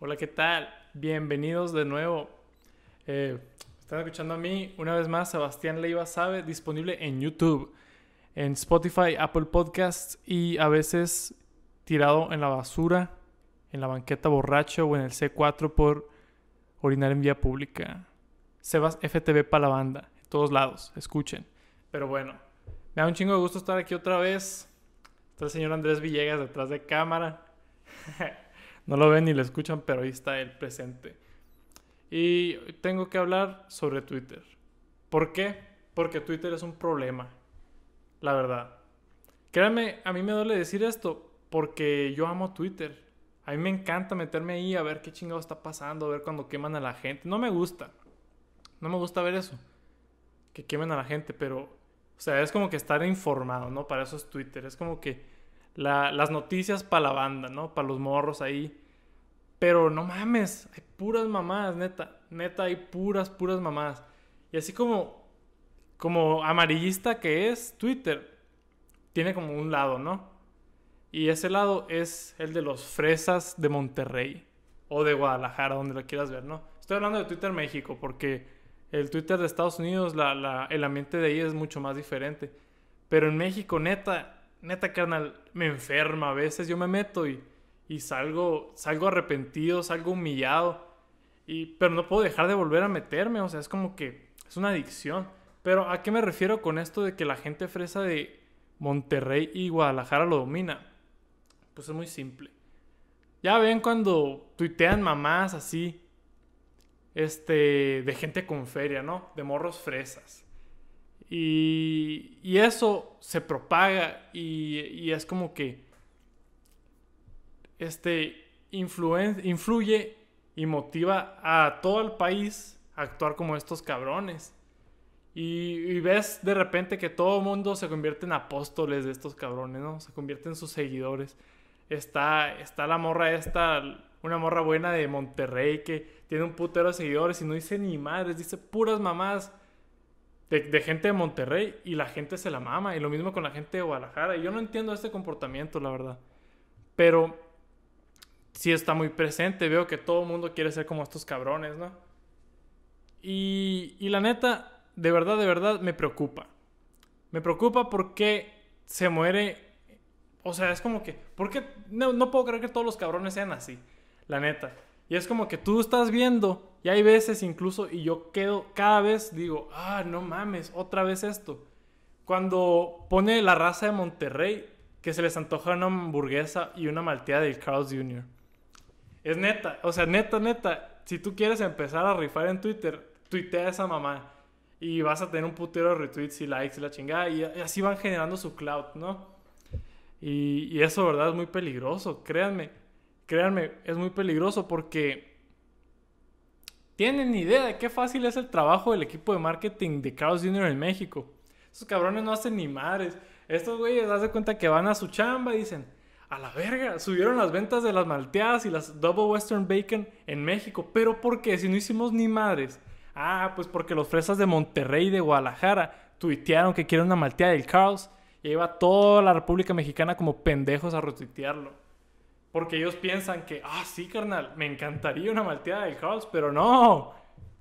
Hola, ¿qué tal? Bienvenidos de nuevo. Eh, están escuchando a mí, una vez más, Sebastián Leiva Sabe, disponible en YouTube, en Spotify, Apple Podcasts y a veces tirado en la basura, en la banqueta borracho o en el C4 por orinar en vía pública. Sebas FTV para la banda, todos lados, escuchen. Pero bueno, me da un chingo de gusto estar aquí otra vez. Está el señor Andrés Villegas detrás de cámara. no lo ven ni lo escuchan, pero ahí está el presente. Y tengo que hablar sobre Twitter. ¿Por qué? Porque Twitter es un problema. La verdad. Créanme, a mí me duele decir esto porque yo amo Twitter. A mí me encanta meterme ahí a ver qué chingado está pasando, a ver cuando queman a la gente. No me gusta. No me gusta ver eso. Que quemen a la gente, pero... O sea, es como que estar informado, ¿no? Para eso es Twitter. Es como que las noticias para la banda, ¿no? Para los morros ahí. Pero no mames, hay puras mamás, neta. Neta, hay puras, puras mamás. Y así como, como amarillista que es Twitter, tiene como un lado, ¿no? Y ese lado es el de los fresas de Monterrey o de Guadalajara, donde lo quieras ver, ¿no? Estoy hablando de Twitter México porque el Twitter de Estados Unidos, el ambiente de ahí es mucho más diferente. Pero en México, neta, neta, carnal, me enferma a veces. Yo me meto y, y salgo, salgo arrepentido, salgo humillado. Y, pero no puedo dejar de volver a meterme, o sea, es como que es una adicción. Pero ¿a qué me refiero con esto de que la gente fresa de Monterrey y Guadalajara lo domina? Pues es muy simple. Ya ven cuando tuitean mamás así, este, de gente con feria, ¿no? De morros fresas. Y, eso se propaga y, es como que, este, influye y motiva a todo el país a actuar como estos cabrones. Y, y, ves de repente que todo el mundo se convierte en apóstoles de estos cabrones, ¿no? Se convierte en sus seguidores está, está la morra esta, una morra buena de Monterrey que tiene un putero de seguidores y no dice ni madres, dice puras mamás de, gente de Monterrey y la gente se la mama. Y lo mismo con la gente de Guadalajara. Y yo no entiendo este comportamiento, la verdad. Pero sí está muy presente. Veo que todo el mundo quiere ser como estos cabrones, ¿no? Y, y la neta, de verdad, de verdad, me preocupa. Me preocupa porque se muere o sea, es como que, ¿por qué? No, no puedo creer que todos los cabrones sean así, la neta. Y es como que tú estás viendo, y hay veces incluso, y yo quedo, cada vez digo, ah, no mames, otra vez esto. Cuando pone la raza de Monterrey, que se les antoja una hamburguesa y una malteada del Carl's Jr. Es neta, o sea, neta, neta, si tú quieres empezar a rifar en Twitter, tuitea a esa mamá. Y vas a tener un putero de retweets y likes y la chingada. Y así van generando su cloud, ¿no? Y, eso, ¿verdad? Es muy peligroso. Créanme, créanme, es muy peligroso porque tienen idea de qué fácil es el trabajo del equipo de marketing de Carlos Jr. en México. Esos cabrones no hacen ni madres. Estos güeyes, de cuenta que van a su chamba y dicen, a la verga, subieron las ventas de las malteadas y las Double Western Bacon en México. Pero ¿por qué? Si no hicimos ni madres. Ah, pues porque los fresas de Monterrey y de Guadalajara tuitearon que quieren una malteada del Carl's y iba toda la República Mexicana como pendejos a retuitearlo. Porque ellos piensan que, ah, sí, carnal, me encantaría una malteada del caos, pero no.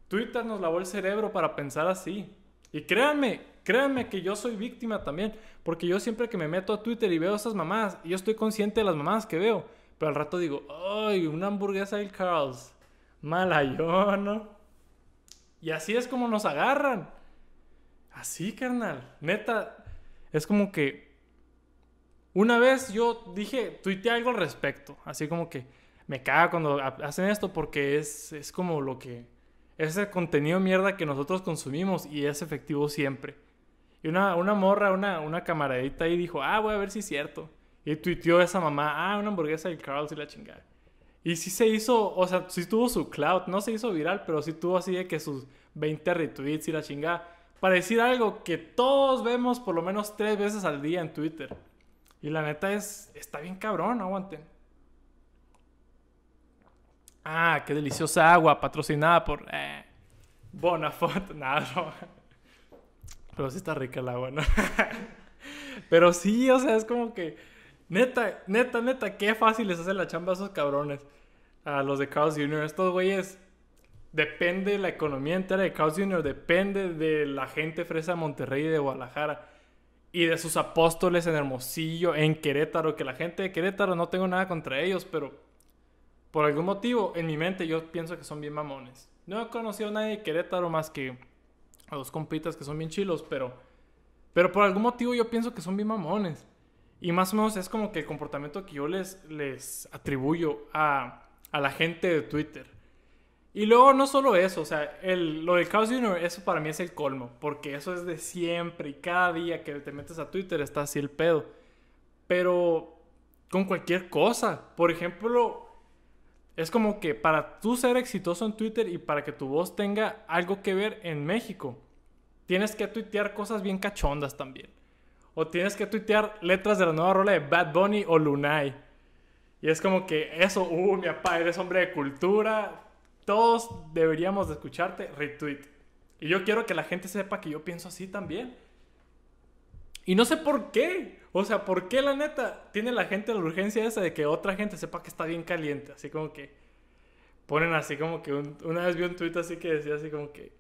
Twitter nos lavó el cerebro para pensar así. Y créanme, créanme que yo soy víctima también. Porque yo siempre que me meto a Twitter y veo esas mamás, yo estoy consciente de las mamás que veo. Pero al rato digo, ay, una hamburguesa del Carl's. Mala yo, ¿no? Y así es como nos agarran. Así, carnal. Neta, es como que una vez yo dije, tuiteé algo al respecto, así como que me caga cuando hacen esto porque es, es como lo que, es el contenido mierda que nosotros consumimos y es efectivo siempre. Y una, una morra, una, una camaradita ahí dijo, ah, voy a ver si es cierto. Y tuiteó esa mamá, ah, una hamburguesa del Carl's y la chingada. Y sí se hizo, o sea, sí tuvo su cloud, no se hizo viral, pero sí tuvo así de que sus 20 retweets y la chingada para decir algo que todos vemos por lo menos tres veces al día en Twitter. Y la neta es, está bien cabrón, aguanten. Ah, qué deliciosa agua, patrocinada por eh, Bonafont. Nada. Pero sí está rica el agua, ¿no? Pero sí, o sea, es como que, neta, neta, neta, qué fácil les hace la chamba a esos cabrones. a los de Carl's Jr. Estos güeyes depende de la economía entera de Carl's Jr., depende de la gente fresa de Monterrey y de Guadalajara y de sus apóstoles en Hermosillo, en Querétaro, que la gente de Querétaro no tengo nada contra ellos, pero por algún motivo en mi mente yo pienso que son bien mamones. No he conocido a nadie de Querétaro más que a dos compitas que son bien chilos, pero, pero por algún motivo yo pienso que son bien mamones. Y más o menos es como que el comportamiento que yo les, les atribuyo a, a la gente de Twitter. Y luego no solo eso, o sea, el, lo del Chaos Junior, eso para mí es el colmo, porque eso es de siempre y cada día que te metes a Twitter está así el pedo. Pero con cualquier cosa, por ejemplo, es como que para tú ser exitoso en Twitter y para que tu voz tenga algo que ver en México, tienes que tuitear cosas bien cachondas también. O tienes que tuitear letras de la nueva rola de Bad Bunny o Lunay. Y es como que eso, uh, mi papá, eres hombre de cultura. Todos deberíamos de escucharte, retweet. Y yo quiero que la gente sepa que yo pienso así también. Y no sé por qué. O sea, ¿por qué la neta tiene la gente la urgencia esa de que otra gente sepa que está bien caliente? Así como que ponen así como que una vez vi un tweet así que decía así como que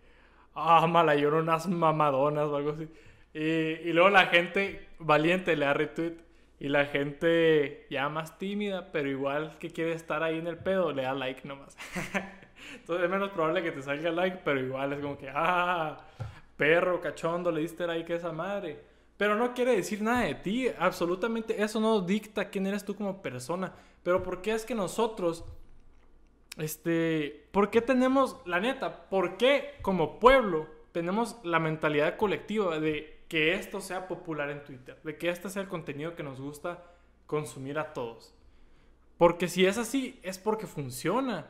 ah, mala, lloro unas mamadonas o algo así. Y, y, luego la gente valiente le da retweet y la gente ya más tímida, pero igual que quiere estar ahí en el pedo, le da like nomás. Entonces es menos probable que te salga like, pero igual es como que ah, perro, cachondo, le diste like a esa madre. Pero no quiere decir nada de ti. Absolutamente eso no dicta quién eres tú como persona. Pero ¿por qué es que nosotros... Este... ¿Por qué tenemos... La neta, ¿por qué como pueblo tenemos la mentalidad colectiva de que esto sea popular en Twitter? De que este sea el contenido que nos gusta consumir a todos. Porque si es así, es porque funciona.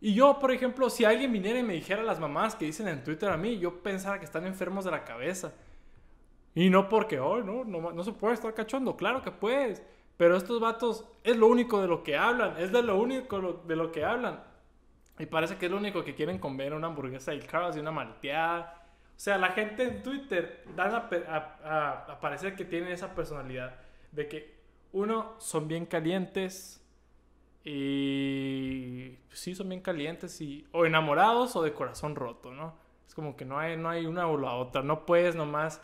Y yo, por ejemplo, si alguien viniera y me dijera las mamás que dicen en Twitter a mí, yo pensara que están enfermos de la cabeza. Y no porque, oh, no, no, se puede estar cachondo. Claro que puedes. Pero estos vatos es lo único de lo que hablan. Es de lo único de lo que hablan. Y parece que es lo único que quieren comer una hamburguesa del Carlos y una malteada. O sea, la gente en Twitter dan a, parecer que tienen esa personalidad. De que, uno, son bien calientes. Y sí, son bien calientes. Y, o enamorados o de corazón roto, ¿no? Es como que no hay, no hay una o la otra. No puedes nomás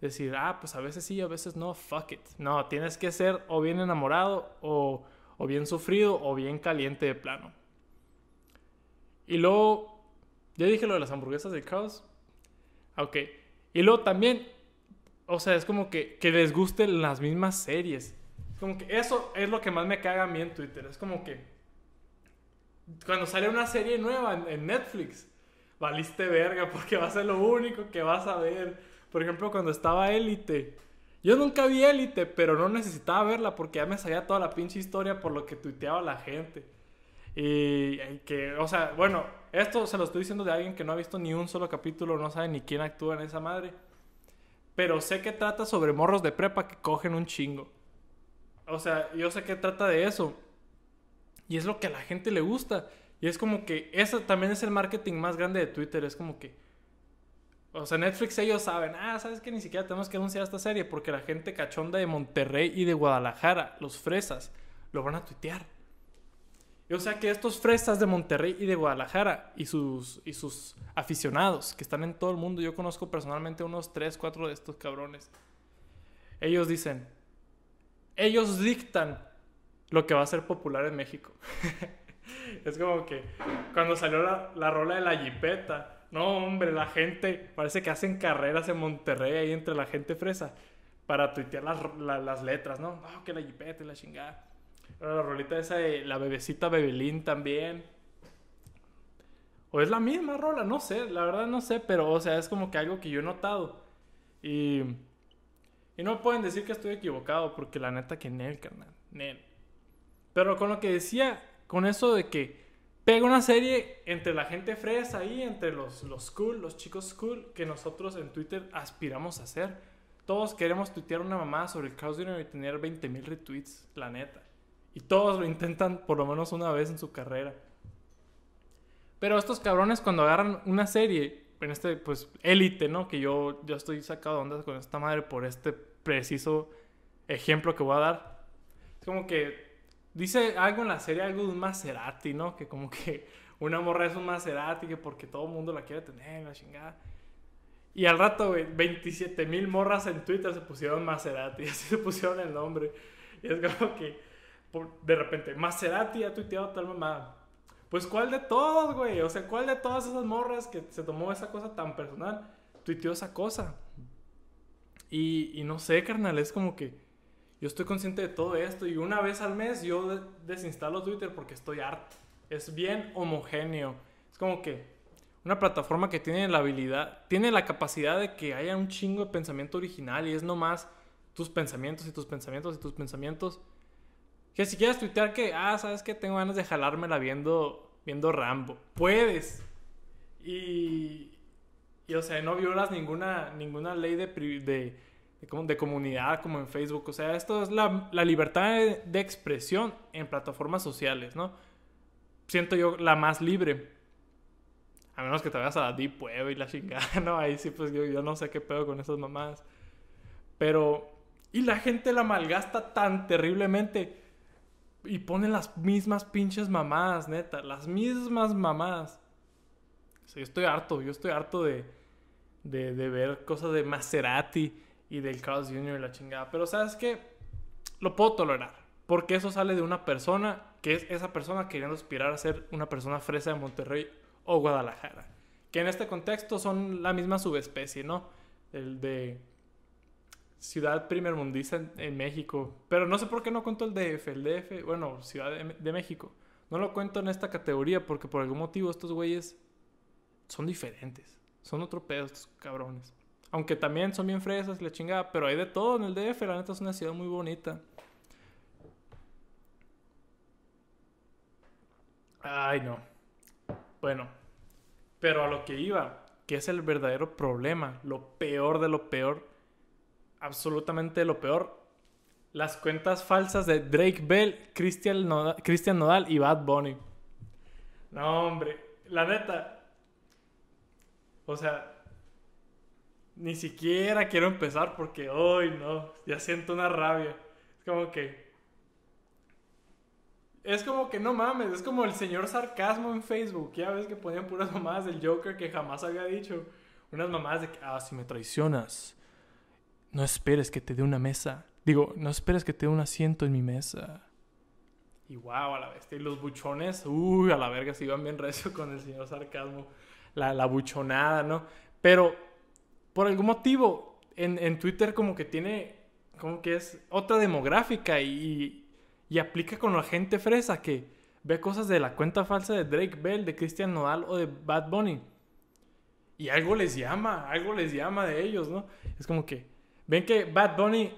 decir, ah, pues a veces sí, a veces no, fuck it. No, tienes que ser o bien enamorado o, o bien sufrido o bien caliente de plano. Y luego, ya dije lo de las hamburguesas de caos. Ok. Y luego también, o sea, es como que, que les gusten las mismas series. Como que eso es lo que más me caga a mí en Twitter. Es como que cuando sale una serie nueva en, Netflix, valiste verga porque va a ser lo único que vas a ver. Por ejemplo, cuando estaba Élite. Yo nunca vi Élite, pero no necesitaba verla porque ya me sabía toda la pinche historia por lo que tuiteaba la gente. Y, que, o sea, bueno, esto se lo estoy diciendo de alguien que no ha visto ni un solo capítulo, no sabe ni quién actúa en esa madre. Pero sé que trata sobre morros de prepa que cogen un chingo. O sea, yo sé que trata de eso. Y es lo que a la gente le gusta. Y es como que eso también es el marketing más grande de Twitter. Es como que o sea, Netflix ellos saben, ah, sabes que ni siquiera tenemos que anunciar esta serie porque la gente cachonda de Monterrey y de Guadalajara, los fresas, lo van a tuitear. o sea que estos fresas de Monterrey y de Guadalajara y sus, y sus aficionados que están en todo el mundo, yo conozco personalmente unos 3, 4 de estos cabrones. Ellos dicen, ellos dictan lo que va a ser popular en México. es como que cuando salió la, la rola de la jipeta no, hombre, la gente, parece que hacen carreras en Monterrey ahí entre la gente fresa para tuitear las, letras, ¿no? que la jipeta y la chingada. La rolita esa de la bebecita Bebelín también. O es la misma rola, no sé, la verdad no sé, pero o sea, es como que algo que yo he notado. Y, y no pueden decir que estoy equivocado, porque la neta que Nel, carnal, Nel. Pero con lo que decía, con eso de que pega una serie entre la gente fresa ahí, entre los, los cool, los chicos cool, que nosotros en Twitter aspiramos a hacer. Todos queremos tuitear una mamá sobre el Chaos y tener 20.000 retweets, la neta. Y todos lo intentan por lo menos una vez en su carrera. Pero estos cabrones cuando agarran una serie, en este, pues, élite, ¿no? Que yo, yo estoy sacado de onda con esta madre por este preciso ejemplo que voy a dar. Es como que dice algo en la serie, algo de un Maserati, ¿no? Que como que una morra es un Maserati, que porque todo el mundo la quiere tener, la chingada. Y al rato, güey, 27 mil morras en Twitter se pusieron Maserati, así se pusieron el nombre. Y es como que, de repente, Maserati ha tuiteado tal mamá. Pues, ¿cuál de todos, güey? O sea, ¿cuál de todas esas morras que se tomó esa cosa tan personal tuiteó esa cosa? Y, y no sé, carnal, es como que yo estoy consciente de todo esto y una vez al mes yo desinstalo Twitter porque estoy harto. Es bien homogéneo. Es como que una plataforma que tiene la habilidad, tiene la capacidad de que haya un chingo de pensamiento original y es nomás tus pensamientos y tus pensamientos y tus pensamientos. Que si quieres tuitear que, ah, sabes que tengo ganas de jalármela viendo, viendo Rambo, puedes. Y, y o sea, no violas ninguna, ninguna ley de, de, de, comunidad como en Facebook. O sea, esto es la, la libertad de, expresión en plataformas sociales, ¿no? Siento yo la más libre. A menos que te vayas a Deep Web y la chingada, ¿no? Ahí sí, pues yo, yo no sé qué pedo con esas mamás. Pero... Y la gente la malgasta tan terriblemente. Y pone las mismas pinches mamadas, neta. Las mismas sea, yo estoy harto. Yo estoy harto de, de, ver cosas de Maserati y del Carl's Jr. y la chingada. Pero ¿sabes qué? Lo puedo tolerar. Porque eso sale de una persona que es esa persona queriendo aspirar a ser una persona fresa de Monterrey o Guadalajara. Que en este contexto son la misma subespecie, ¿no? El de ciudad primermundista en, en México. Pero no sé por qué no cuento el DF. El DF, bueno, Ciudad de, México. No lo cuento en esta categoría porque por algún motivo estos güeyes son diferentes. Son otro pedo estos cabrones. Aunque también son bien fresas la chingada. Pero hay de todo en el DF. La neta es una ciudad muy bonita. Ay, no. Bueno, pero a lo que iba, que es el verdadero problema, lo peor de lo peor, absolutamente lo peor, las cuentas falsas de Drake Bell, Christian Nodal, y Bad Bunny. No, hombre, la neta. O sea, ni siquiera quiero empezar porque hoy no, ya siento una rabia. Es como que es como que no mames, es como el señor sarcasmo en Facebook. Ya ves que ponían puras mamadas del Joker que jamás había dicho. Unas mamadas de que, ah, si me traicionas, no esperes que te dé una mesa. Digo, no esperes que te dé un asiento en mi mesa. Y wow, a la bestia. Y los buchones, uy, a la verga, se iban bien recio con el señor sarcasmo. La, la buchonada, ¿no? Pero, por algún motivo, en, en Twitter como que tiene, como que es otra demográfica y y aplica con la gente fresa que ve cosas de la cuenta falsa de Drake Bell, de Christian Nodal o de Bad Bunny. Y algo les llama, algo les llama de ellos, ¿no? Es como que ven que Bad Bunny,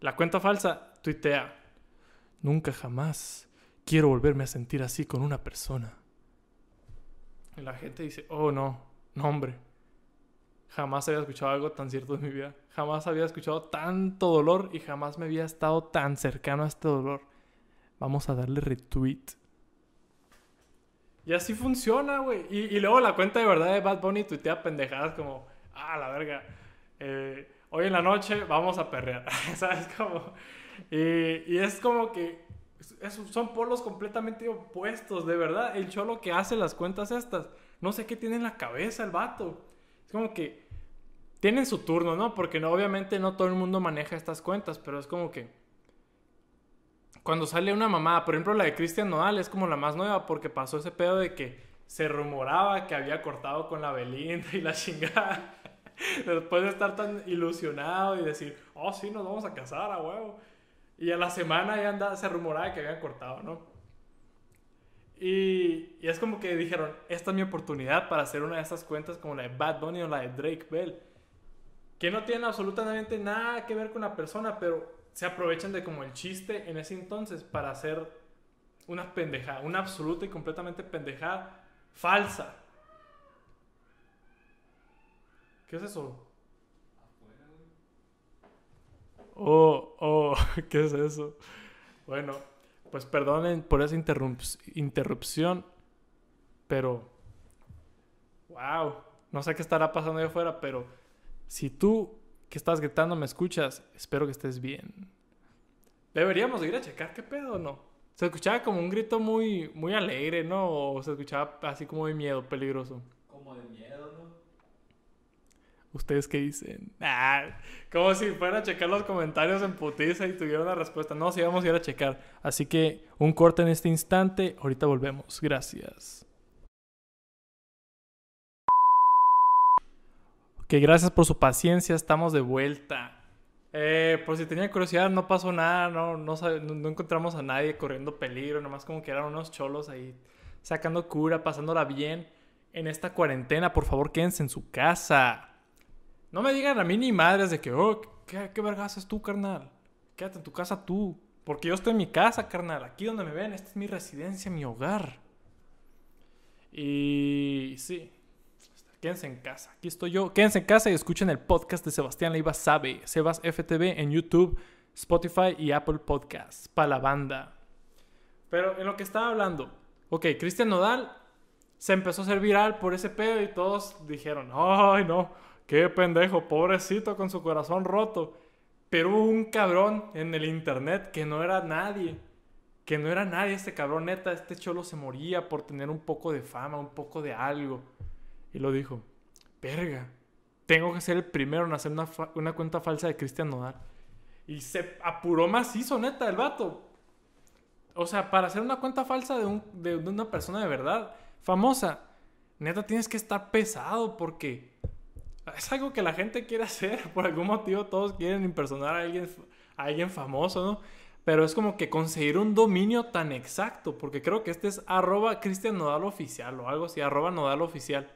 la cuenta falsa, tuitea. Nunca jamás quiero volverme a sentir así con una persona. Y la gente dice, oh no, no hombre. Jamás había escuchado algo tan cierto en mi vida. Jamás había escuchado tanto dolor y jamás me había estado tan cercano a este dolor. Vamos a darle retweet. Y así funciona, güey. Y, luego la cuenta de verdad de Bad Bunny tuitea pendejadas como, ah, la verga. Eh, hoy en la noche vamos a perrear. ¿Sabes? Como, y, es como que son polos completamente opuestos, de verdad. El cholo que hace las cuentas estas, no sé qué tiene en la cabeza el vato. Es como que tienen su turno, ¿no? Porque no, obviamente no todo el mundo maneja estas cuentas, pero es como que cuando sale una mamá, por ejemplo la de Cristian Nodal es como la más nueva porque pasó ese pedo de que se rumoraba que había cortado con la Belinda y la chingada. Después de estar tan ilusionado y decir, oh sí, nos vamos a casar a huevo. Y a la semana ya anda, se rumoraba que habían cortado, ¿no? Y, es como que dijeron, esta es mi oportunidad para hacer una de esas cuentas como la de Bad Bunny o la de Drake Bell. Que no tienen absolutamente nada que ver con la persona, pero se aprovechan de como el chiste en ese entonces para hacer una pendejada, una absoluta y completamente pendejada falsa. ¿Qué es eso? Oh, oh, ¿qué es eso? Bueno, pues perdonen por esa interrupción, pero, wow, no sé qué estará pasando ahí afuera, pero si tú que estás gritando me escuchas, espero que estés bien. Deberíamos ir a checar qué pedo, ¿no? Se escuchaba como un grito muy, muy alegre, ¿no? O se escuchaba así como de miedo, peligroso. Como de miedo, ¿no? ¿Ustedes qué dicen? Ah, como si fuera a checar los comentarios en putiza y tuviera una respuesta. No, sí vamos a ir a checar. Así que un corte en este instante. Ahorita volvemos. Gracias. Ok, gracias por su paciencia. Estamos de vuelta. Eh, por si tenía curiosidad, no pasó nada. No- no encontramos a nadie corriendo peligro. Nomás como que eran unos cholos ahí sacando cura, pasándola bien. En esta cuarentena, por favor, quédense en su casa. No me digan a mí ni madres de que, oh, ¿qué, qué vergas tú, carnal? Quédate en tu casa tú. Porque yo estoy en mi casa, carnal. Aquí donde me ven, esta es mi residencia, mi hogar. Y sí, quédense en casa. Aquí estoy yo. Quédense en casa y escuchen el podcast de Sebastián Leiva Sabe. Sebas FTV en YouTube, Spotify y Apple Podcasts. Para la banda. Pero en lo que estaba hablando. Ok, Cristian Nodal se empezó a hacer viral por ese pedo y todos dijeron, ay no, qué pendejo, pobrecito con su corazón roto. Pero hubo un cabrón en el internet que no era nadie. Que no era nadie este cabrón, neta, este cholo se moría por tener un poco de fama, un poco de algo. Y lo dijo, verga, tengo que ser el primero en hacer una, cuenta falsa de Cristian Nodal. Y se apuró macizo, neta, el vato. O sea, para hacer una cuenta falsa de- de una persona de verdad, famosa, neta tienes que estar pesado porque es algo que la gente quiere hacer. Por algún motivo todos quieren impersonar a alguien, a alguien famoso, ¿no? Pero es como que conseguir un dominio tan exacto, porque creo que este es arroba Cristian Nodal Oficial o algo así, arroba Nodal Oficial.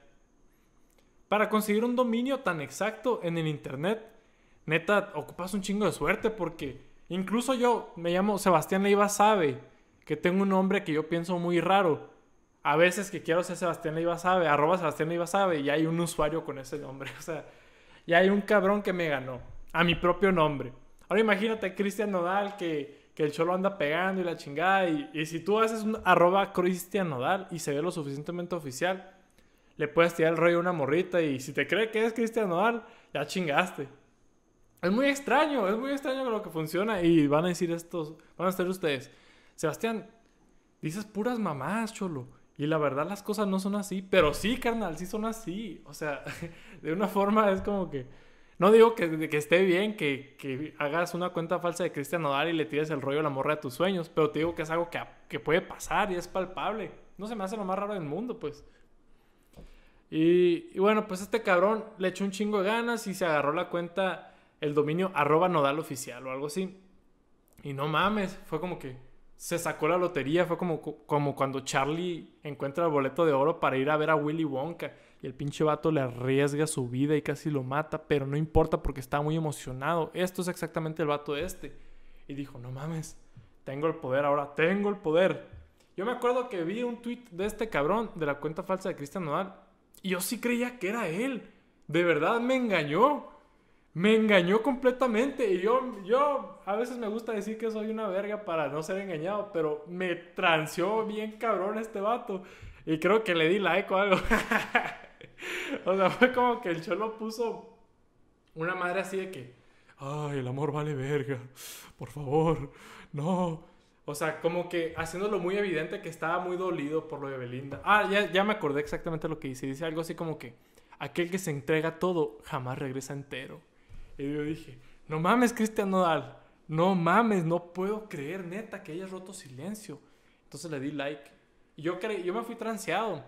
Para conseguir un dominio tan exacto en el internet, neta, ocupas un chingo de suerte porque incluso yo me llamo Sebastián Leiva Sabe, que tengo un nombre que yo pienso muy raro. A veces que quiero ser Sebastián Leiva Sabe, arroba Sebastián Leiva Sabe, y hay un usuario con ese nombre. O sea, ya hay un cabrón que me ganó a mi propio nombre. Ahora imagínate Cristian Nodal que, que el cholo anda pegando y la chingada. Y, y si tú haces un arroba Cristian Nodal y se ve lo suficientemente oficial, le puedes tirar el rollo a una morrita y si te cree que es Cristian Nodal, ya chingaste. Es muy extraño, es muy extraño lo que funciona y van a decir estos, van a estar ustedes, Sebastián, dices puras mamás, cholo. Y la verdad las cosas no son así, pero sí, carnal, sí son así. O sea, de una forma es como que... No digo que, que esté bien que, que hagas una cuenta falsa de Cristian Nodal y le tires el rollo a la morra de tus sueños, pero te digo que es algo que, que puede pasar y es palpable. No se me hace lo más raro del mundo, pues. Y, y bueno, pues este cabrón le echó un chingo de ganas y se agarró la cuenta, el dominio arroba nodal oficial o algo así. Y no mames, fue como que se sacó la lotería, fue como, como cuando Charlie encuentra el boleto de oro para ir a ver a Willy Wonka y el pinche vato le arriesga su vida y casi lo mata, pero no importa porque está muy emocionado. Esto es exactamente el vato este. Y dijo, no mames, tengo el poder ahora, tengo el poder. Yo me acuerdo que vi un tweet de este cabrón de la cuenta falsa de Cristian Nodal y yo sí creía que era él. De verdad me engañó. Me engañó completamente. Y yo, yo a veces me gusta decir que soy una verga para no ser engañado, pero me transeó bien cabrón este vato. Y creo que le di like o algo. o sea, fue como que el cholo puso una madre así de que, ay, el amor vale verga. Por favor, no. O sea, como que haciéndolo muy evidente que estaba muy dolido por lo de Belinda. Ah, ya, ya me acordé exactamente lo que dice. Dice algo así como que aquel que se entrega todo jamás regresa entero. Y yo dije, no mames, Cristian Nodal. No mames, no puedo creer, neta, que hayas roto silencio. Entonces le di like. Y yo, cre yo me fui transeado.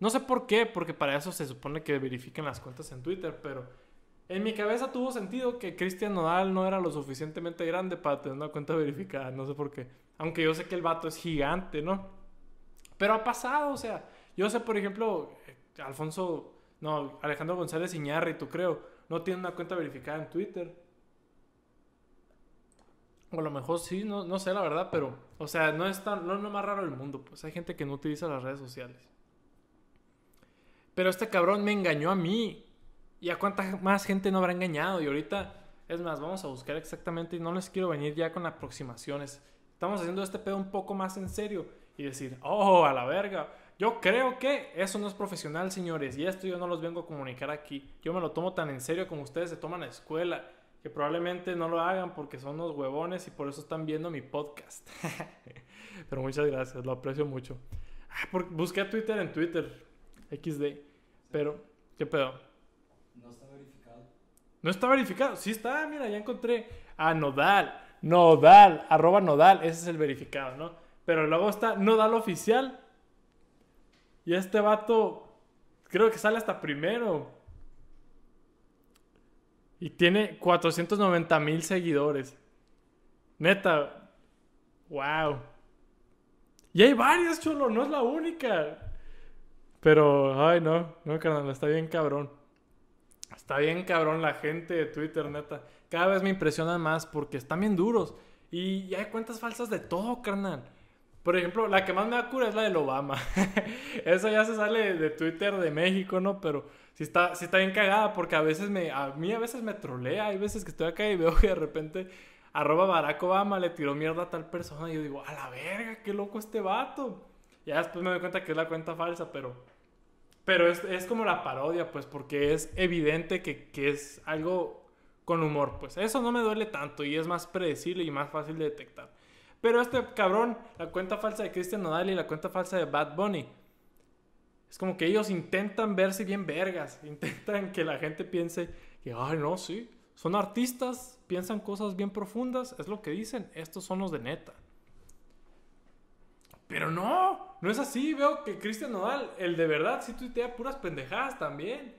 No sé por qué, porque para eso se supone que verifiquen las cuentas en Twitter, pero en mi cabeza tuvo sentido que Cristian Nodal no era lo suficientemente grande para tener una cuenta verificada, no sé por qué. Aunque yo sé que el vato es gigante, ¿no? Pero ha pasado, o sea, yo sé, por ejemplo, eh, Alfonso, no, Alejandro González Iñárritu, creo, no tiene una cuenta verificada en Twitter. O a lo mejor sí, no, no sé la verdad, pero, o sea, no es, tan, no es lo más raro del mundo, pues hay gente que no utiliza las redes sociales. Pero este cabrón me engañó a mí. ¿Y a cuánta más gente no habrá engañado? Y ahorita, es más, vamos a buscar exactamente y no les quiero venir ya con aproximaciones. Estamos haciendo este pedo un poco más en serio y decir, oh, a la verga. Yo creo que eso no es profesional, señores, y esto yo no los vengo a comunicar aquí. Yo me lo tomo tan en serio como ustedes se toman a la escuela. que probablemente no lo hagan porque son unos huevones y por eso están viendo mi podcast. Pero muchas gracias, lo aprecio mucho. Ah, busqué a Twitter en Twitter, XD. Pero, ¿qué pedo? No está verificado. No está verificado. Sí está, mira, ya encontré. a Nodal. Nodal, arroba Nodal. Ese es el verificado, ¿no? Pero luego está Nodal oficial. Y este vato, creo que sale hasta primero. Y tiene 490 mil seguidores. Neta. Wow. Y hay varias, chulo. No es la única. Pero, ay, no. No, carnal. Está bien cabrón. Está bien cabrón la gente de Twitter, neta. Cada vez me impresionan más porque están bien duros. Y, hay cuentas falsas de todo, carnal. Por ejemplo, la que más me da cura es la del Obama. Esa ya se sale de Twitter de México, ¿no? Pero sí está, sí está bien cagada porque a veces me, a mí a veces me trolea. Hay veces que estoy acá y veo que de repente arroba Barack Obama le tiró mierda a tal persona y yo digo, a la verga, qué loco este vato. Ya después me doy cuenta que es la cuenta falsa, pero... Pero es, es como la parodia, pues, porque es evidente que, que es algo con humor, pues. Eso no me duele tanto y es más predecible y más fácil de detectar. Pero este cabrón, la cuenta falsa de Christian Nodal y la cuenta falsa de Bad Bunny, es como que ellos intentan verse bien vergas, intentan que la gente piense que, ay, no, sí, son artistas, piensan cosas bien profundas, es lo que dicen, estos son los de neta. Pero no, no es así. Veo que Cristian Nodal, el de verdad, sí tuitea puras pendejadas también.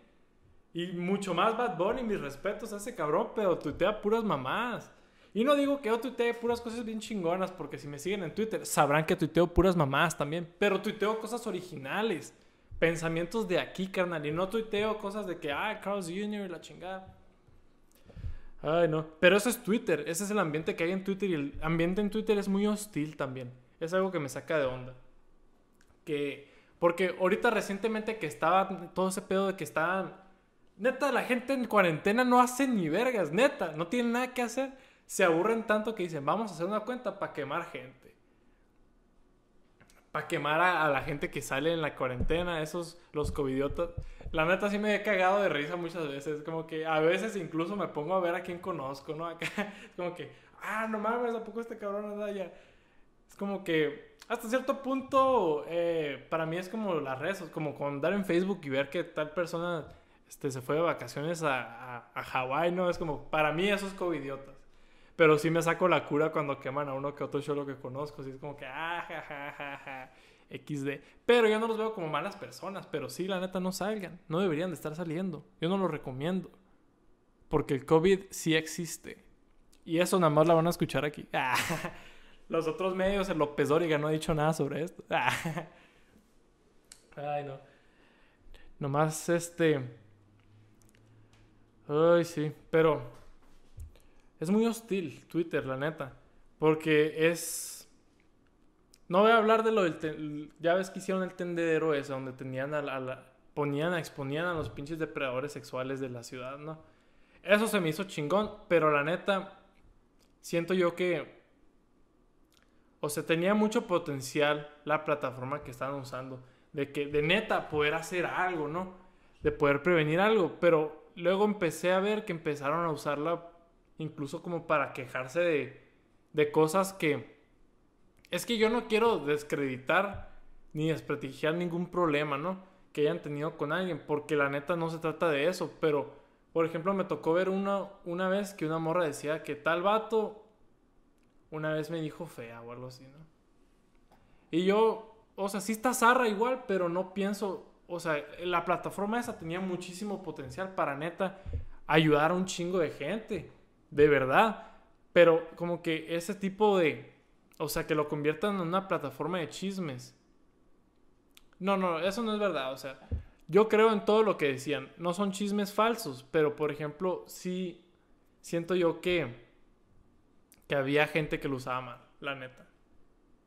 Y mucho más Bad Bunny, mis respetos a ese cabrón, pero tuitea puras mamás. Y no digo que yo tuitee puras cosas bien chingonas, porque si me siguen en Twitter sabrán que tuiteo puras mamás también. Pero tuiteo cosas originales, pensamientos de aquí, carnal. Y no tuiteo cosas de que, ah, Carlos Jr. y la chingada. Ay, no. Pero eso es Twitter. Ese es el ambiente que hay en Twitter. Y el ambiente en Twitter es muy hostil también. Es algo que me saca de onda. Que. Porque ahorita recientemente que estaba todo ese pedo de que estaban. Neta, la gente en cuarentena no hace ni vergas. Neta, no tiene nada que hacer. Se aburren tanto que dicen, vamos a hacer una cuenta para quemar gente. Para quemar a, la gente que sale en la cuarentena, esos, los covidiotas. La neta sí me he cagado de risa muchas veces. Como que a veces incluso me pongo a ver a quién conozco, ¿no? Acá, es como que, ah, no mames, ¿a poco este cabrón anda allá? Es como que, hasta cierto punto, eh, para mí es como las redes, como con dar en Facebook y ver que tal persona este, se fue de vacaciones a, a, a Hawái, ¿no? Es como, para mí eso es covidiotas. Pero sí me saco la cura cuando queman a uno que otro show lo que conozco. Así es como que, ah, ja, ja. XD. Pero yo no los veo como malas personas, pero sí, la neta, no salgan. No deberían de estar saliendo. Yo no lo recomiendo. Porque el COVID sí existe. Y eso nada más la van a escuchar aquí. Los otros medios, el López Dóriga no ha dicho nada sobre esto. Ay, no. Nomás este... Ay, sí. Pero... Es muy hostil Twitter, la neta. Porque es no voy a hablar de lo del... ya ves que hicieron el tendedero ese, donde tenían a la, ponían, exponían a los pinches depredadores sexuales de la ciudad, ¿no? Eso se me hizo chingón, pero la neta, siento yo que... O sea, tenía mucho potencial la plataforma que estaban usando. De que, de neta, poder hacer algo, ¿no? De poder prevenir algo. Pero luego empecé a ver que empezaron a usarla incluso como para quejarse de, de cosas que es que yo no quiero descreditar ni desprestigiar ningún problema, ¿no? Que hayan tenido con alguien, porque la neta no se trata de eso, pero, por ejemplo, me tocó ver una, una vez que una morra decía que tal vato una vez me dijo fea o algo así, ¿no? Y yo, o sea, sí está zarra igual, pero no pienso, o sea, la plataforma esa tenía muchísimo potencial para neta ayudar a un chingo de gente, de verdad. Pero como que ese tipo de, o sea, que lo conviertan en una plataforma de chismes. No, no, eso no es verdad. O sea, yo creo en todo lo que decían. No son chismes falsos, pero por ejemplo, sí siento yo que, que había gente que lo usaba mal, la neta.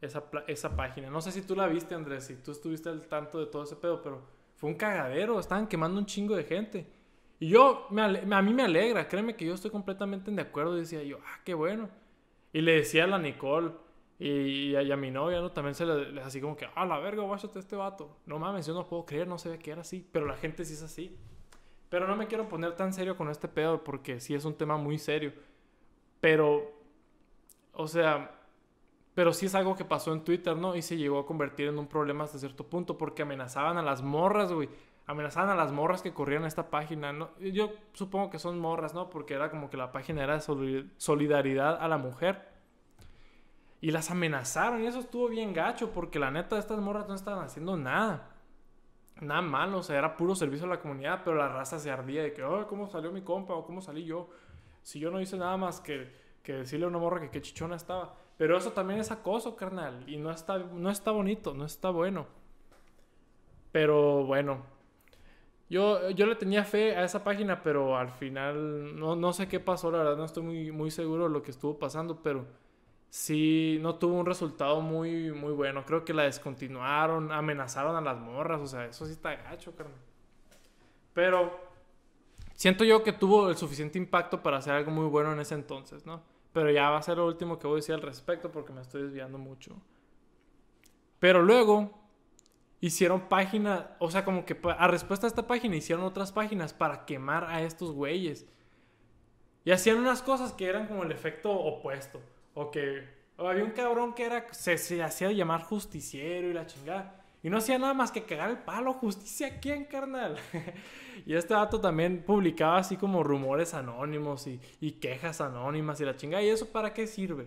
Esa, esa página. No sé si tú la viste, Andrés, si tú estuviste al tanto de todo ese pedo, pero fue un cagadero. Estaban quemando un chingo de gente. Y yo, me a mí me alegra, créeme que yo estoy completamente de acuerdo. Decía yo, ah, qué bueno. Y le decía a la Nicole, y, a, mi novia, ¿no? También se le, así como que, ah, la verga, guáchate este vato. No mames, yo no puedo creer, no ve que era así. Pero la gente sí es así. Pero no me quiero poner tan serio con este pedo porque sí es un tema muy serio. Pero, o sea, pero sí es algo que pasó en Twitter, ¿no? Y se llegó a convertir en un problema hasta cierto punto porque amenazaban a las morras, güey. Amenazaban a las morras que corrían esta página. Yo supongo que son morras, ¿no? Porque era como que la página era de solidaridad a la mujer. Y las amenazaron y eso estuvo bien gacho porque la neta estas morras no estaban haciendo nada nada malo, o sea, era puro servicio a la comunidad, pero la raza se ardía de que, oh, ¿cómo salió mi compa? o ¿cómo salí yo? Si yo no hice nada más que, que decirle a una morra que qué chichona estaba. Pero eso también es acoso, carnal, y no está, no está bonito, no está bueno. Pero bueno, yo, yo le tenía fe a esa página, pero al final no, no sé qué pasó, la verdad, no estoy muy, muy seguro de lo que estuvo pasando, pero sí no tuvo un resultado muy, muy bueno. Creo que la descontinuaron, amenazaron a las morras, o sea, eso sí está gacho, carnal. Pero siento yo que tuvo el suficiente impacto para hacer algo muy bueno en ese entonces, ¿no? Pero ya va a ser lo último que voy a decir al respecto porque me estoy desviando mucho. Pero luego hicieron páginas, o sea, como que a respuesta a esta página hicieron otras páginas para quemar a estos güeyes. Y hacían unas cosas que eran como el efecto opuesto. O que había un cabrón que era, se, se hacía llamar justiciero y la chingada. Y no hacía nada más que cagar el palo. ¿Justicia quién, carnal? y este dato también publicaba así como rumores anónimos y, y, quejas anónimas y la chingada. ¿Y eso para qué sirve?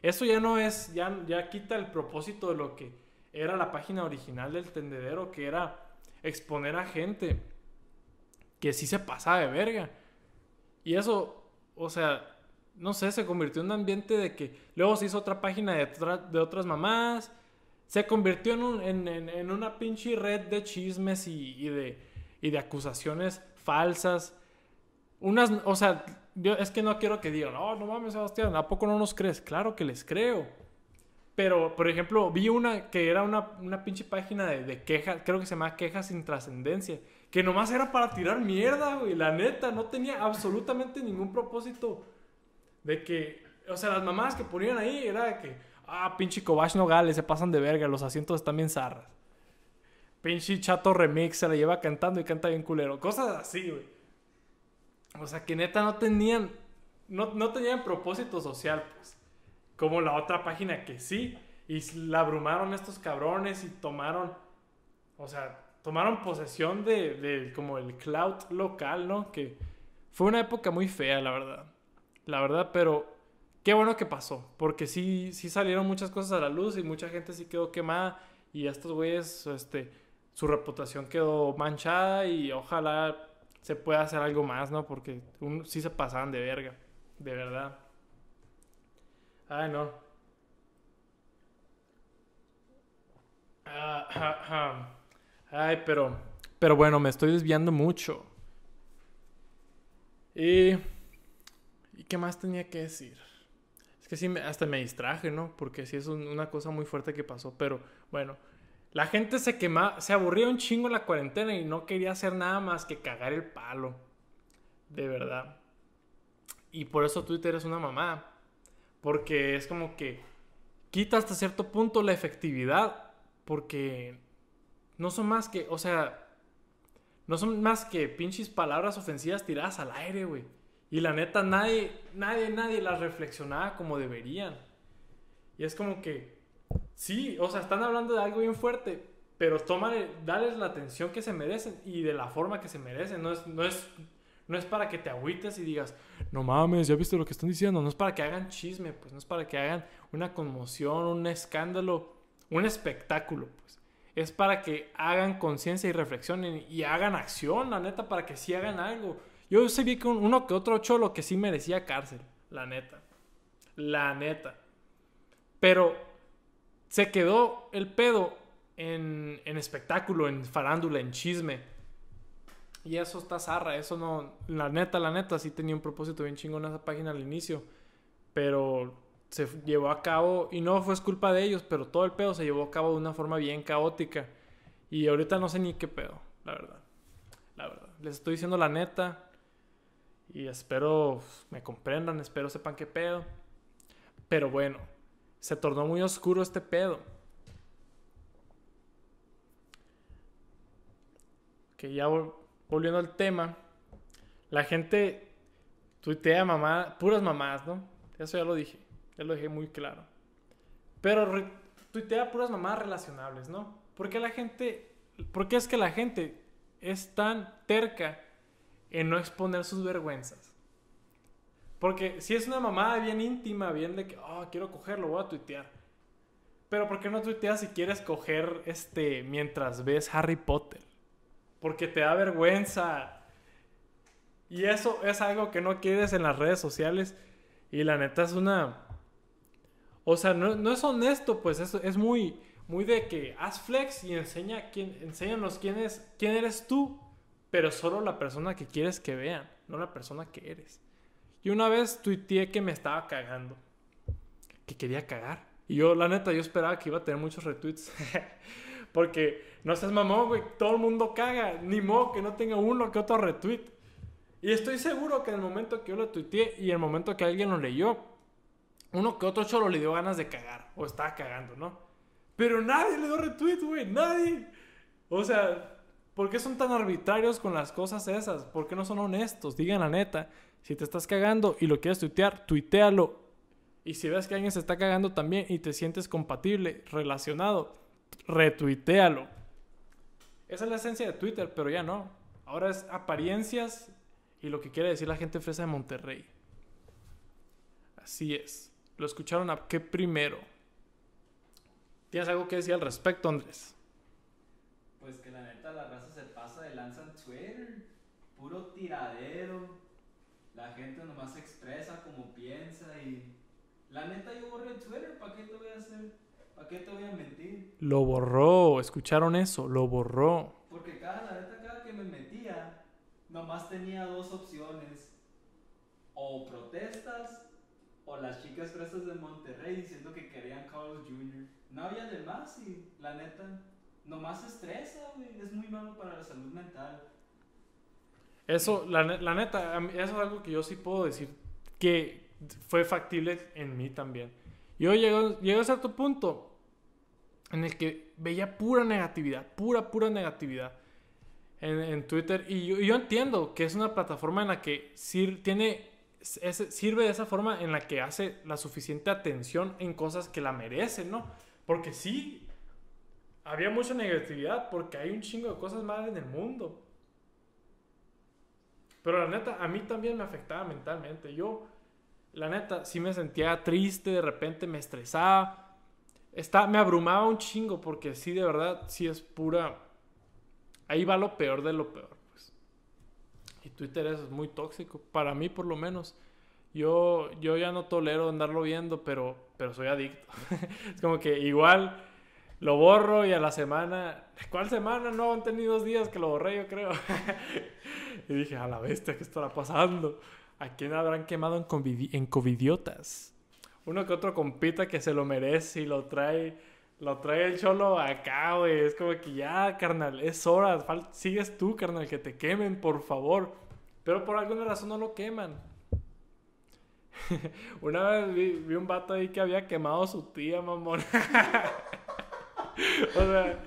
Eso ya no es, ya, ya quita el propósito de lo que era la página original del tendedero, que era exponer a gente que sí se pasaba de verga. Y eso, o sea, no sé, se convirtió en un ambiente de que luego se hizo otra página de, otras mamás, se convirtió en, un, en, en, una pinche red de chismes y, de, y de acusaciones falsas. Unas, o sea, yo es que no quiero que digan, no, no mames, Sebastián, ¿a poco no nos crees? Claro que les creo. Pero, por ejemplo, vi una que era una, una pinche página de, quejas, creo que se llama Quejas sin Trascendencia, que nomás era para tirar mierda, güey, la neta, no tenía absolutamente ningún propósito de que, o sea, las mamás que ponían ahí era que, ah, pinche Kobash Nogales, se pasan de verga, los asientos están bien zarras. Pinche chato remix se la lleva cantando y canta bien culero. Cosas así, güey. O sea, que neta no tenían, no, no tenían propósito social, pues. Como la otra página que sí. Y la abrumaron estos cabrones y tomaron, o sea, tomaron posesión de, como el cloud local, ¿no? Que fue una época muy fea, la verdad la verdad, pero qué bueno que pasó, porque sí, sí salieron muchas cosas a la luz y mucha gente sí quedó quemada y estos güeyes, este, su reputación quedó manchada y ojalá se pueda hacer algo más, ¿no? Porque sí se pasaban de verga, de verdad. Ay, no. Ah, Ay, pero, pero bueno, me estoy desviando mucho. Y qué más tenía que decir? Es que sí, hasta me distraje, ¿no? Porque sí es una cosa muy fuerte que pasó. Pero bueno, la gente se quemaba, se aburría un chingo en la cuarentena y no quería hacer nada más que cagar el palo. De verdad. Y por eso Twitter es una mamá. Porque es como que quita hasta cierto punto la efectividad. Porque no son más que, o sea, no son más que pinches palabras ofensivas tiradas al aire, güey. Y la neta, nadie, nadie, nadie las reflexionaba como deberían. Y es como que, sí, o sea, están hablando de algo bien fuerte, pero tómale, dales la atención que se merecen y de la forma que se merecen. No es, no es, no es para que te agüites y digas, no mames, ya viste lo que están diciendo. No es para que hagan chisme, pues no es para que hagan una conmoción, un escándalo, un espectáculo, pues. Es para que hagan conciencia y reflexionen y hagan acción, la neta, para que sí hagan algo. Yo sí vi que uno que otro cholo que sí merecía cárcel, la neta. La neta. Pero se quedó el pedo en, en espectáculo, en farándula, en chisme. Y eso está zarra, eso no. La neta, la neta, sí tenía un propósito bien chingón esa página al inicio. Pero se llevó a cabo, y no fue culpa de ellos, pero todo el pedo se llevó a cabo de una forma bien caótica. Y ahorita no sé ni qué pedo, la verdad. La verdad. Les estoy diciendo la neta. Y espero me comprendan, espero sepan qué pedo. Pero bueno, se tornó muy oscuro este pedo. Que ya volviendo al tema, la gente tuitea mamá, puras mamás, ¿no? Eso ya lo dije, ya lo dije muy claro. Pero tuitea puras mamás relacionables, ¿no? Porque la gente, porque es que la gente es tan terca en no exponer sus vergüenzas. Porque si es una mamada bien íntima, bien de que, oh, quiero cogerlo, voy a tuitear. Pero ¿por qué no tuiteas si quieres coger este mientras ves Harry Potter? Porque te da vergüenza. Y eso es algo que no quieres en las redes sociales. Y la neta es una... O sea, no, no es honesto, pues es, es muy, muy de que haz flex y enseña quién, enséñanos quién, es, quién eres tú, pero solo la persona que quieres que vean, no la persona que eres. Y una vez tuiteé que me estaba cagando, que quería cagar. Y yo, la neta, yo esperaba que iba a tener muchos retweets. Porque no seas mamón, güey, todo el mundo caga. Ni modo que no tenga uno que otro retweet. Y estoy seguro que en el momento que yo lo tuiteé y en el momento que alguien lo leyó, uno que otro cholo le dio ganas de cagar. O estaba cagando, ¿no? Pero nadie le dio retweet, güey, nadie. O sea, ¿por qué son tan arbitrarios con las cosas esas? ¿Por qué no son honestos? Digan la neta. Si te estás cagando y lo quieres tuitear, tuitealo. Y si ves que alguien se está cagando también y te sientes compatible, relacionado, retuitealo. Esa es la esencia de Twitter, pero ya no. Ahora es apariencias y lo que quiere decir la gente fresa de Monterrey. Así es. Lo escucharon a qué primero. ¿Tienes algo que decir al respecto, Andrés? Pues que la neta la raza se pasa de lanza en Twitter. Puro tiradero. La gente nomás se expresa como piensa y... La neta yo borré Twitter, ¿para qué te voy a hacer? ¿Para qué te voy a mentir? Lo borró. ¿Escucharon eso? Lo borró. Porque cada, la neta, cada que me metía, nomás tenía dos opciones. O protestas, o las chicas fresas de Monterrey diciendo que querían Carlos Jr. No había de más y, la neta, nomás estresa, güey. Es muy malo para la salud mental. Eso, la, ne- la neta, eso es algo que yo sí puedo decir que fue factible en mí también. Yo llego, llego a cierto punto en el que veía pura negatividad, pura, pura negatividad en, Twitter. Y yo, entiendo que es una plataforma en la que sir- tiene, sirve de esa forma en la que hace la suficiente atención en cosas que la merecen, ¿no? Porque sí, había mucha negatividad porque hay un chingo de cosas malas en el mundo. Pero la neta, a mí también me afectaba mentalmente. Yo, la neta, sí me sentía triste, de repente me estresaba. Está, me abrumaba un chingo porque sí, de verdad, sí es pura... Ahí va lo peor de lo peor. Pues. Y Twitter es muy tóxico, para mí por lo menos. Yo, yo ya no tolero andarlo viendo, pero, pero soy adicto. es como que igual lo borro y a la semana... ¿Cuál semana? No, han tenido dos días que lo borré, yo creo. y dije, a la bestia, ¿qué estará pasando? ¿A quién habrán quemado en, covidiotas? Uno que otro compita que se lo merece y lo trae, lo trae el cholo acá, güey. Es como que ya, carnal, es hora. sigues tú, carnal, que te quemen, por favor. Pero por alguna razón no lo queman. Una vez vi, un vato ahí que había quemado a su tía, mamón. o sea,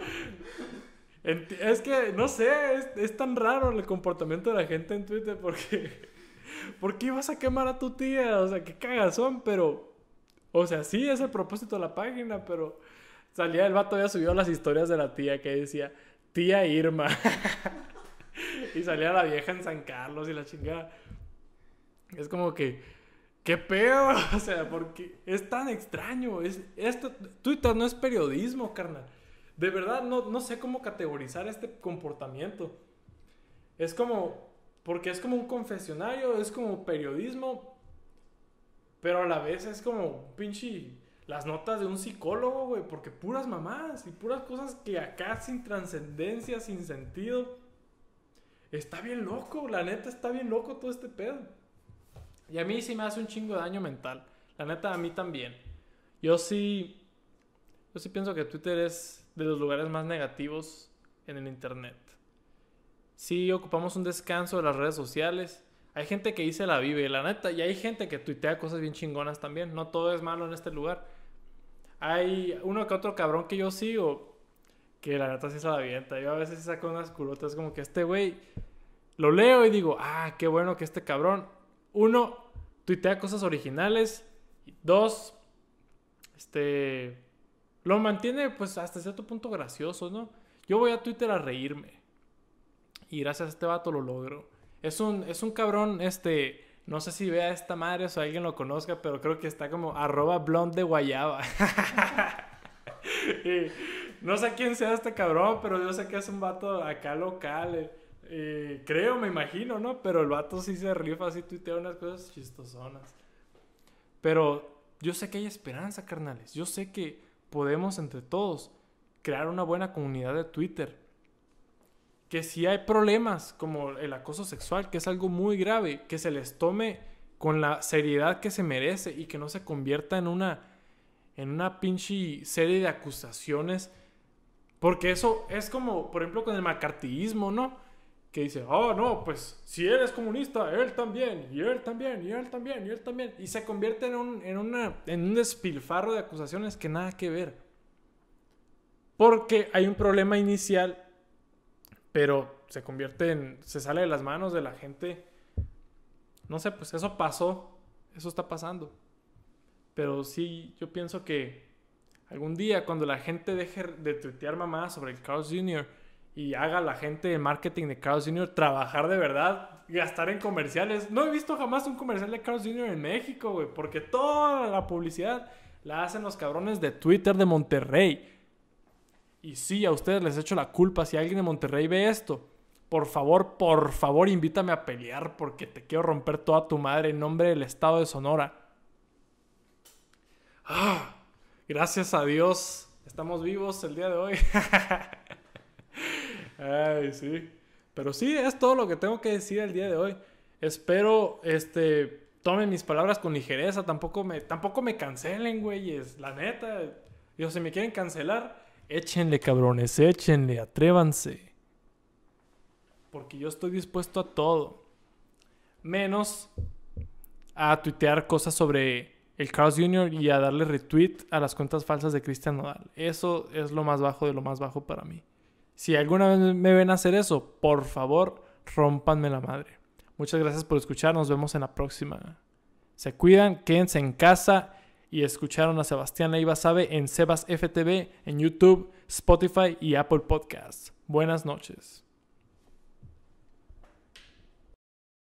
es que, no sé, es, es tan raro el comportamiento de la gente en Twitter porque... ¿Por qué ibas a quemar a tu tía? O sea, qué cagazón, pero... O sea, sí, es el propósito de la página, pero... Salía el vato, había subido las historias de la tía que decía, tía Irma. y salía la vieja en San Carlos y la chingada. Es como que... ¿Qué pedo? O sea, porque es tan extraño. Es, esto, Twitter no es periodismo, carnal. De verdad, no, no sé cómo categorizar este comportamiento. Es como... Porque es como un confesionario, es como periodismo. Pero a la vez es como pinche... Las notas de un psicólogo, güey. Porque puras mamás y puras cosas que acá sin trascendencia, sin sentido. Está bien loco, la neta está bien loco todo este pedo. Y a mí sí me hace un chingo de daño mental. La neta, a mí también. Yo sí. Yo sí pienso que Twitter es de los lugares más negativos en el internet. Sí, ocupamos un descanso de las redes sociales. Hay gente que dice la vive, la neta, y hay gente que tuitea cosas bien chingonas también. No todo es malo en este lugar. Hay uno que otro cabrón que yo sigo que la neta sí se la avienta. Yo a veces saco unas culotas como que este güey lo leo y digo, ah, qué bueno que este cabrón, uno, tuitea cosas originales, dos, este, lo mantiene pues hasta cierto punto gracioso, ¿no? Yo voy a Twitter a reírme. Y gracias a este vato lo logro. Es un, es un cabrón, este, no sé si vea esta madre o si alguien lo conozca, pero creo que está como arroba blonde de guayaba. no sé quién sea este cabrón, pero yo sé que es un vato acá local. Eh, creo, me imagino, ¿no? Pero el vato sí se rifa, así tuitea unas cosas chistosonas. Pero yo sé que hay esperanza, carnales. Yo sé que podemos entre todos crear una buena comunidad de Twitter. Que si hay problemas como el acoso sexual, que es algo muy grave, que se les tome con la seriedad que se merece y que no se convierta en una en una pinche serie de acusaciones. Porque eso es como, por ejemplo, con el macartismo, ¿no? Que dice, oh, no, pues si él es comunista, él también, y él también, y él también, y él también. Y se convierte en un, en una, en un despilfarro de acusaciones que nada que ver. Porque hay un problema inicial, pero se convierte en, se sale de las manos de la gente. No sé, pues eso pasó, eso está pasando. Pero sí, yo pienso que algún día cuando la gente deje de tuitear mamás sobre el Carlos Jr. y haga la gente de marketing de Carlos Jr. trabajar de verdad, gastar en comerciales. No he visto jamás un comercial de Carlos Jr. en México, güey, porque toda la publicidad la hacen los cabrones de Twitter de Monterrey. Y sí, a ustedes les echo la culpa si alguien de Monterrey ve esto. Por favor, por favor, invítame a pelear porque te quiero romper toda tu madre en nombre del estado de Sonora. Ah, gracias a Dios, estamos vivos el día de hoy. Ay, sí. Pero sí, es todo lo que tengo que decir el día de hoy. Espero, este, tomen mis palabras con ligereza. Tampoco me, tampoco me cancelen, güeyes. La neta. Yo, si me quieren cancelar, échenle, cabrones, échenle, atrévanse. Porque yo estoy dispuesto a todo. Menos a tuitear cosas sobre el Carlos Jr. y a darle retweet a las cuentas falsas de Cristian Nodal. Eso es lo más bajo de lo más bajo para mí. Si alguna vez me ven hacer eso, por favor, rompanme la madre. Muchas gracias por escuchar, nos vemos en la próxima. Se cuidan, quédense en casa y escucharon a Sebastián Leiva Sabe en Sebas FTV, en YouTube, Spotify y Apple Podcasts. Buenas noches.